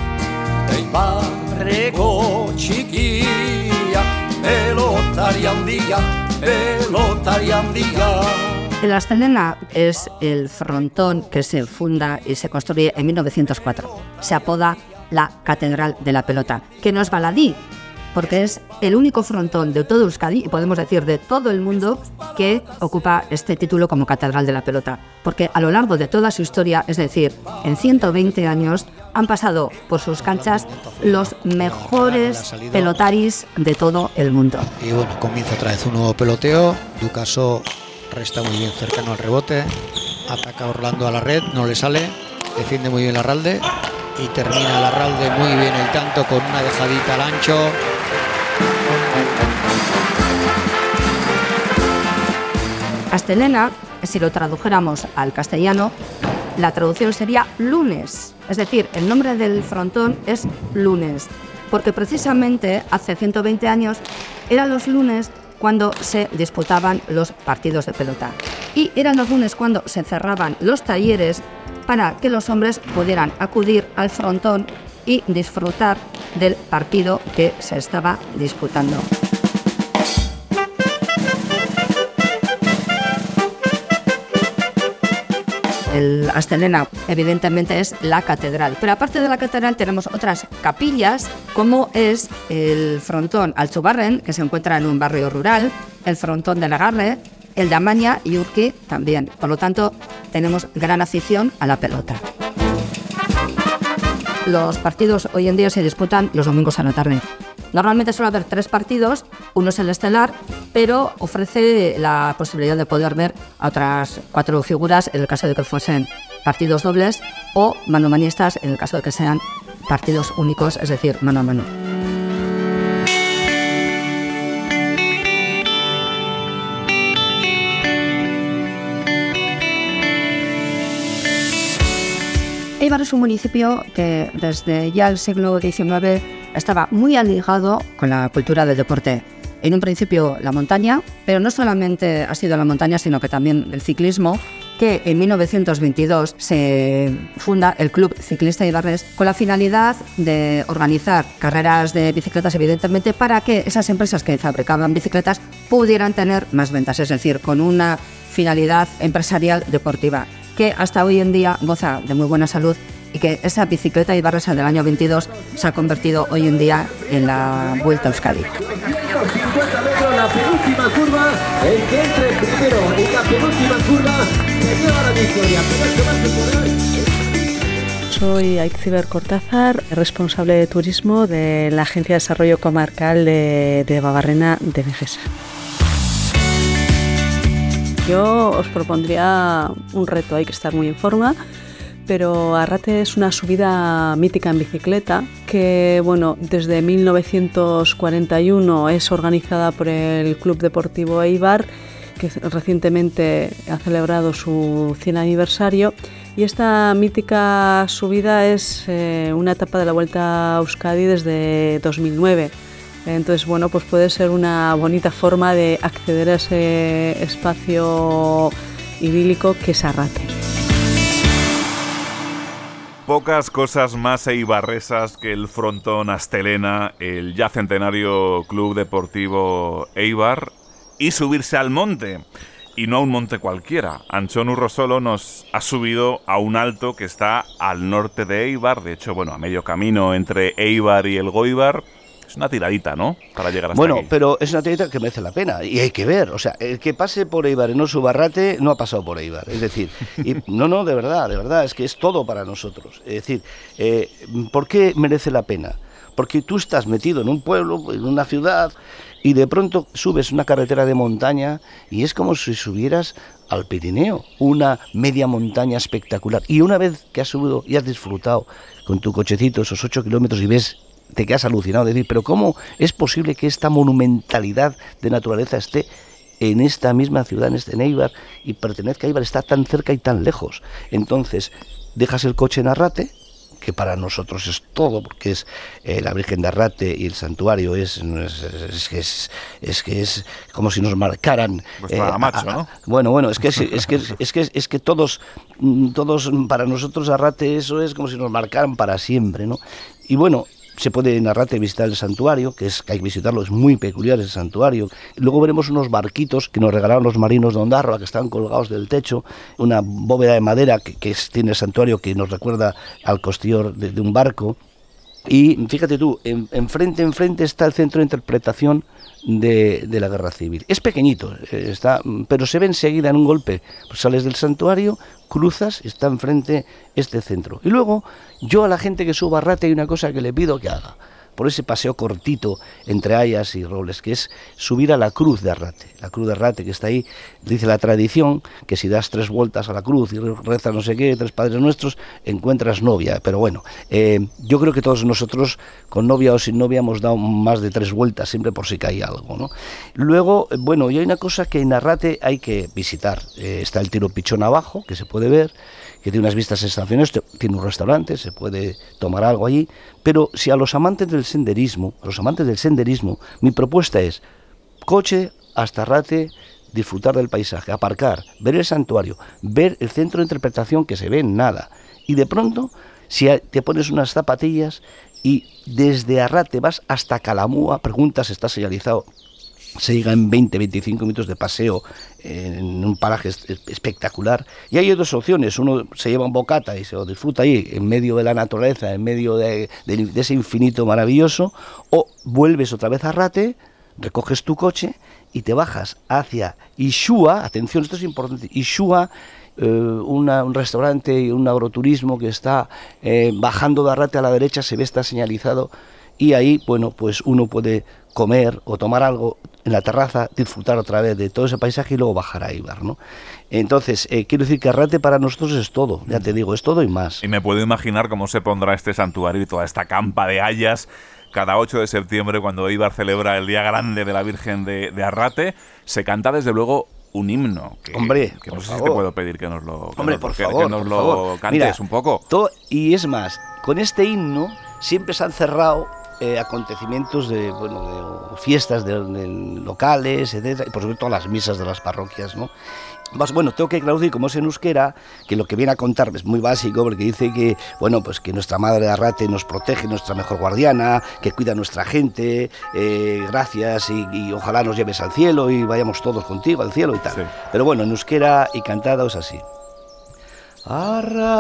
Eibarreko txikia, pelotari handia, pelotari handia. El Astelena es el frontón que se funda y se construye en 1904. Se apoda la Catedral de la Pelota, que no es baladí, porque es el único frontón de todo Euskadi y podemos decir de todo el mundo que ocupa este título como Catedral de la Pelota. Porque a lo largo de toda su historia, es decir, en 120 años, han pasado por sus canchas los mejores pelotaris de todo el mundo.
Y bueno, comienza otra vez un nuevo peloteo. Ducaso resta muy bien cercano al rebote. Ataca Orlando a la red, no le sale. Defiende muy bien la Ralde y termina la Ralde muy bien el tanto con una dejadita al ancho.
Astelena, si lo tradujéramos al castellano, la traducción sería lunes. Es decir, el nombre del frontón es lunes, porque precisamente hace 120 años eran los lunes cuando se disputaban los partidos de pelota. Y eran los lunes cuando se cerraban los talleres para que los hombres pudieran acudir al frontón y disfrutar del partido que se estaba disputando. el Astelena evidentemente es la catedral, pero aparte de la catedral tenemos otras capillas como es el frontón Alchubarren, que se encuentra en un barrio rural, el frontón de Lagarre, el de Amaña y Urqui también. Por lo tanto, tenemos gran afición a la pelota. Los partidos hoy en día se disputan los domingos a la tarde. Normalmente suele haber tres partidos, uno es el estelar, pero ofrece la posibilidad de poder ver a otras cuatro figuras en el caso de que fuesen partidos dobles o manomanistas en el caso de que sean partidos únicos, es decir, mano a mano. Eibar es un municipio que desde ya el siglo XIX estaba muy ligado con la cultura del deporte. En un principio la montaña, pero no solamente ha sido la montaña, sino que también el ciclismo, que en 1922 se funda el Club Ciclista Ibarres con la finalidad de organizar carreras de bicicletas, evidentemente, para que esas empresas que fabricaban bicicletas pudieran tener más ventas, es decir, con una finalidad empresarial deportiva, que hasta hoy en día goza de muy buena salud y que esa bicicleta Ibarresa del año 22 se ha convertido hoy en día en la Vuelta a Euskadi.
Soy Aitziber Cortázar, responsable de turismo de la Agencia de Desarrollo Comarcal de, de de Vejesa. Yo os propondría un reto, hay que estar muy en forma, pero Arrate es una subida mítica en bicicleta que, bueno, desde 1941 es organizada por el Club Deportivo Eibar, que recientemente ha celebrado su 100 aniversario. Y esta mítica subida es eh, una etapa de la Vuelta a Euskadi desde 2009. Entonces, bueno, pues puede ser una bonita forma de acceder a ese espacio idílico que es Arrate
pocas cosas más eibarresas que el frontón Astelena, el ya centenario Club Deportivo Eibar, y subirse al monte. Y no a un monte cualquiera. Anchón Urrosolo nos ha subido a un alto que está al norte de Eibar, de hecho, bueno, a medio camino entre Eibar y el Goibar, es una tiradita, ¿no? Para llegar hasta
Bueno, pero es una tiradita que merece la pena y hay que ver. O sea, el que pase por Eibar y no su barrate no ha pasado por Eibar. Es decir, y, no, no, de verdad, de verdad, es que es todo para nosotros. Es decir, eh, ¿por qué merece la pena? Porque tú estás metido en un pueblo, en una ciudad, y de pronto subes una carretera de montaña y es como si subieras al Pirineo, una media montaña espectacular. Y una vez que has subido y has disfrutado con tu cochecito esos ocho kilómetros y ves te quedas alucinado de decir, pero ¿cómo es posible que esta monumentalidad de naturaleza esté en esta misma ciudad, en este Neibar, y pertenezca a Eibar, está tan cerca y tan lejos? Entonces, dejas el coche en Arrate, que para nosotros es todo, porque es eh, la Virgen de Arrate y el santuario es, es, que es, es, que es como si nos marcaran.
Eh, macho, ¿no?
Bueno, bueno, es que es, es que es que es que todos todos para nosotros Arrate eso es como si nos marcaran para siempre, ¿no? Y bueno, se puede narrarte visitar el santuario, que es que hay que visitarlo, es muy peculiar ese santuario. Luego veremos unos barquitos que nos regalaron los marinos de Ondarroa, que están colgados del techo, una bóveda de madera que, tiene el santuario que nos recuerda al costillo de, un barco. Y fíjate tú, enfrente, en enfrente está el centro de interpretación de, la guerra civil. Es pequeñito, eh, está, pero se ve enseguida en un golpe. Pues sales del santuario, cruzas, está enfrente este centro. Y luego, yo a la gente que suba a Rate hay una cosa que le pido que haga por ese paseo cortito entre Ayas y Robles, que es subir a la cruz de Arrate. La cruz de Arrate que está ahí, dice la tradición, que si das tres vueltas a la cruz y rezas no sé qué, tres padres nuestros, encuentras novia. Pero bueno, eh, yo creo que todos nosotros, con novia o sin novia, hemos dado más de tres vueltas, siempre por si cae algo. ¿no? Luego, bueno, y hay una cosa que en Arrate hay que visitar. Eh, está el tiro pichón abajo, que se puede ver que tiene unas vistas sensacionales, tiene un restaurante, se puede tomar algo allí, pero si a los amantes del senderismo, a los amantes del senderismo, mi propuesta es coche hasta Rate, disfrutar del paisaje, aparcar, ver el santuario, ver el centro de interpretación que se ve en nada. Y de pronto, si te pones unas zapatillas y desde Arrate vas hasta Calamúa, preguntas, está señalizado, se llega en 20-25 minutos de paseo en un paraje espectacular. Y hay dos opciones, uno se lleva un bocata y se lo disfruta ahí, en medio de la naturaleza, en medio de, ese infinito maravilloso, o vuelves otra vez a Rate, recoges tu coche y te bajas hacia Ishua, atención, esto es importante, Ishua, eh, un restaurante y un agroturismo que está eh, bajando de Arrate a la derecha, se ve, está señalizado, y ahí, bueno, pues uno puede comer o tomar algo en la terraza, disfrutar otra vez de todo ese paisaje y luego bajar a Ibar, ¿no? Entonces, eh, quiero decir que Arrate para nosotros es todo, ya te digo, es todo y más.
Y me puedo imaginar cómo se pondrá este santuario y toda esta campa de hayas cada 8 de septiembre cuando Ibar celebra el Día Grande de la Virgen de, Arrate, se canta desde luego un himno. Que,
Hombre,
que no sé si te puedo pedir que nos lo,
Hombre, por favor,
que nos lo cantes un poco.
Todo, y es más, con este himno siempre se han cerrado eh, acontecimientos de, bueno, de fiestas de, locales, etcétera, y por supuesto las misas de las parroquias, ¿no? Más bueno, tengo que traducir como es en euskera, que lo que viene a contar es muy básico, porque dice que, bueno, pues que nuestra madre de Arrate nos protege, nuestra mejor guardiana, que cuida a nuestra gente, eh, gracias y, ojalá nos lleves al cielo y vayamos todos contigo al cielo y tal. Pero bueno, en euskera y cantado es así. Arrateko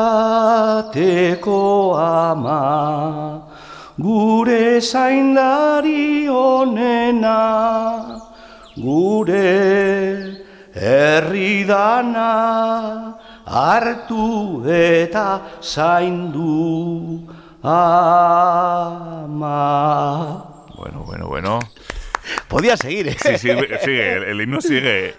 ama gure zaindari honena, gure herridana hartu eta zaindu ama.
Bueno, bueno, bueno.
Podía seguir, ¿eh?
Sí, sí, sigue, el, el himno sigue.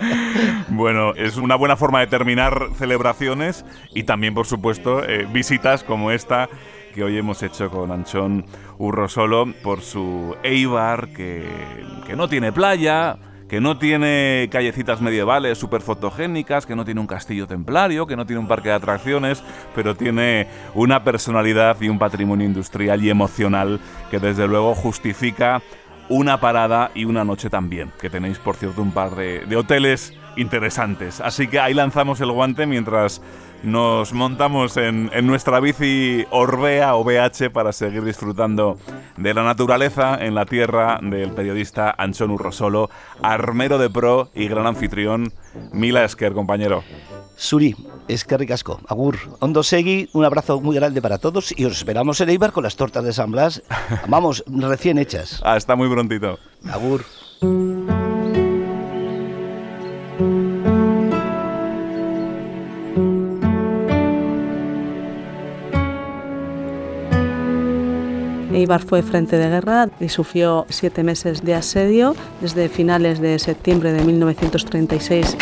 Bueno, es una buena forma de terminar celebraciones y también, por supuesto, eh, visitas como esta que hoy hemos hecho con Anchón Urrosolo por su Eibar, que, que no tiene playa, que no tiene callecitas medievales súper fotogénicas, que no tiene un castillo templario, que no tiene un parque de atracciones, pero tiene una personalidad y un patrimonio industrial y emocional que desde luego justifica una parada y una noche también, que tenéis por cierto un par de, de hoteles interesantes. Así que ahí lanzamos el guante mientras nos montamos en, en, nuestra bici Orbea o BH para seguir disfrutando de la naturaleza en la tierra del periodista Anchón Urrosolo, armero de pro y gran anfitrión. Mila Esker, compañero.
Suri, es que ricasco. Agur, Ondo Segui, un abrazo muy grande para todos y os esperamos en Eibar con las tortas de San Blas. Vamos, recién hechas.
Hasta muy prontito.
Agur.
Eibar fue frente de guerra y sufrió siete meses de asedio desde finales de septiembre de 1936.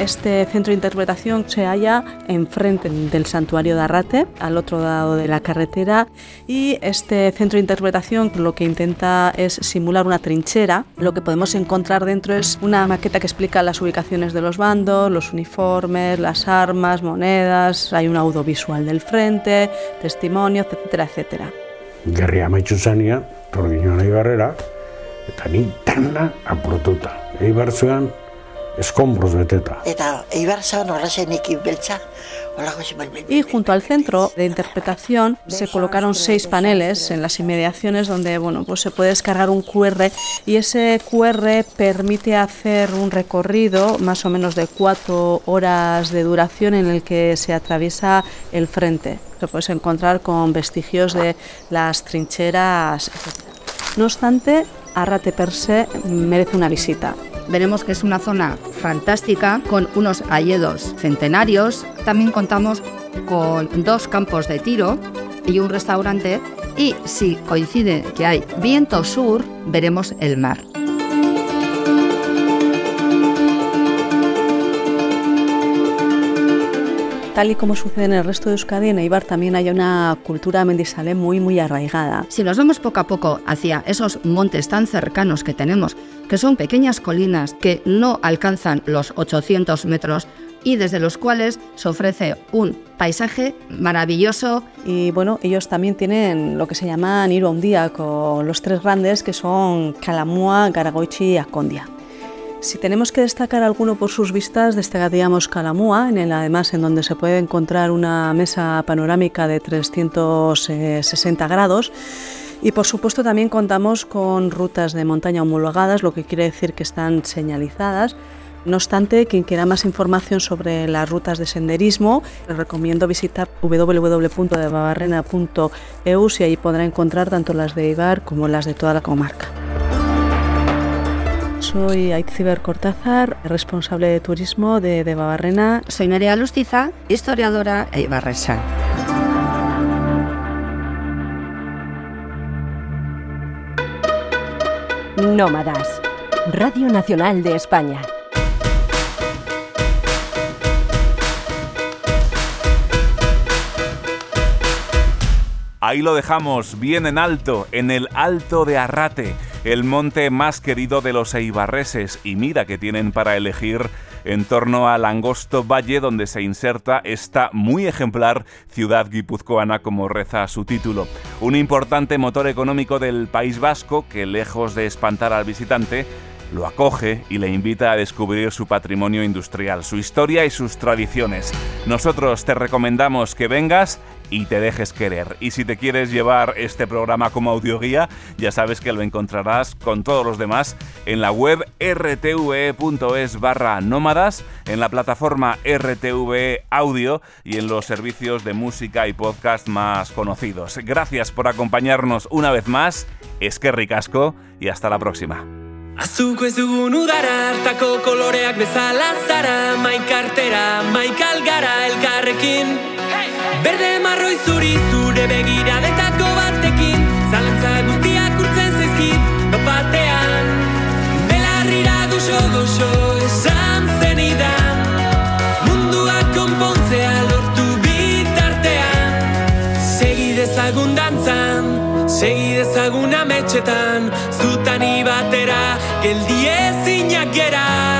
Este centro de interpretación se halla enfrente del santuario de Arrate, al otro lado de la carretera, y este centro de interpretación lo que intenta es simular una trinchera. Lo que podemos encontrar dentro es una maqueta que explica las ubicaciones de los bandos, los uniformes, las armas, monedas, hay un audiovisual del frente, testimonios, etcétera, etcétera.
Gerria amaitzu zanean, torginoan eibarrera, eta ni tanda apurtuta. Eibar zuen escombros beteta.
Y junto al centro de interpretación se colocaron seis paneles en las inmediaciones donde bueno, pues se puede descargar un QR y ese QR permite hacer un recorrido más o menos de cuatro horas de duración en el que se atraviesa el frente. Lo puedes encontrar con vestigios de las trincheras, etc. No obstante, Arrate per se merece una visita.
Veremos que es una zona fantástica con unos hayedos centenarios. También contamos con dos campos de tiro y un restaurante. Y si coincide que hay viento sur, veremos el mar.
Tal y como sucede en el resto de Euskadi, en Eibar también hay una cultura mendisalé muy, muy arraigada.
Si nos vamos poco a poco hacia esos montes tan cercanos que tenemos, que son pequeñas colinas que no alcanzan los 800 metros y desde los cuales se ofrece un paisaje maravilloso.
Y bueno, ellos también tienen lo que se llama Niro un día con los tres grandes que son Calamua, Garagoichi y Acondia. Si tenemos que destacar alguno por sus vistas, destacaríamos Calamúa, en el además en donde se puede encontrar una mesa panorámica de 360 grados. Y por supuesto también contamos con rutas de montaña homologadas, lo que quiere decir que están señalizadas. No obstante, quien quiera más información sobre las rutas de senderismo, recomiendo visitar www.debabarrena.eu y ahí podrá encontrar tanto las de Ibar como las de toda la comarca. Soy Aitziber Cortázar, responsable de turismo de, de Babarrena.
Soy Nerea Lustiza, historiadora e ibarresa.
Nómadas. Radio Nacional de España.
Ahí lo dejamos, bien en alto, en el Alto de Arrate, el monte más querido de los eibarreses. Y mira que tienen para elegir en torno al angosto valle donde se inserta esta muy ejemplar ciudad guipuzcoana como reza su título. Un importante motor económico del País Vasco que lejos de espantar al visitante, lo acoge y le invita a descubrir su patrimonio industrial, su historia y sus tradiciones. Nosotros te recomendamos que vengas y te dejes querer. Y si te quieres llevar este programa como audioguía, ya sabes que lo encontrarás con todos los demás en la web rtve.es barra nómadas, en la plataforma RTV Audio y en los servicios de música y podcast más conocidos. Gracias por acompañarnos una vez más, es que ricasco y hasta la próxima.
Azuko ez dugun udara hartako koloreak bezala zara Maikartera, maikal gara elkarrekin. Berde marroi zuri zure begira begiradetako batekin. Zalantza guztiak urtzen zaizkit, dopatean Belarrira goxo goxo esan zenidan. Munduak bitartean. Segi dezagun dantzan, segi dezagun ametxetan Zutani batera Geldi ezinak gera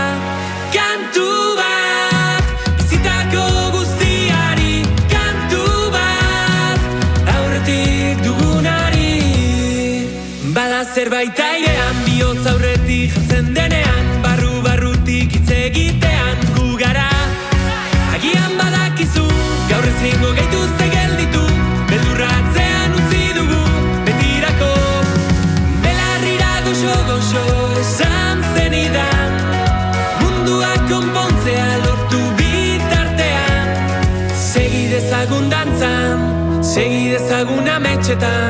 bitartean Segi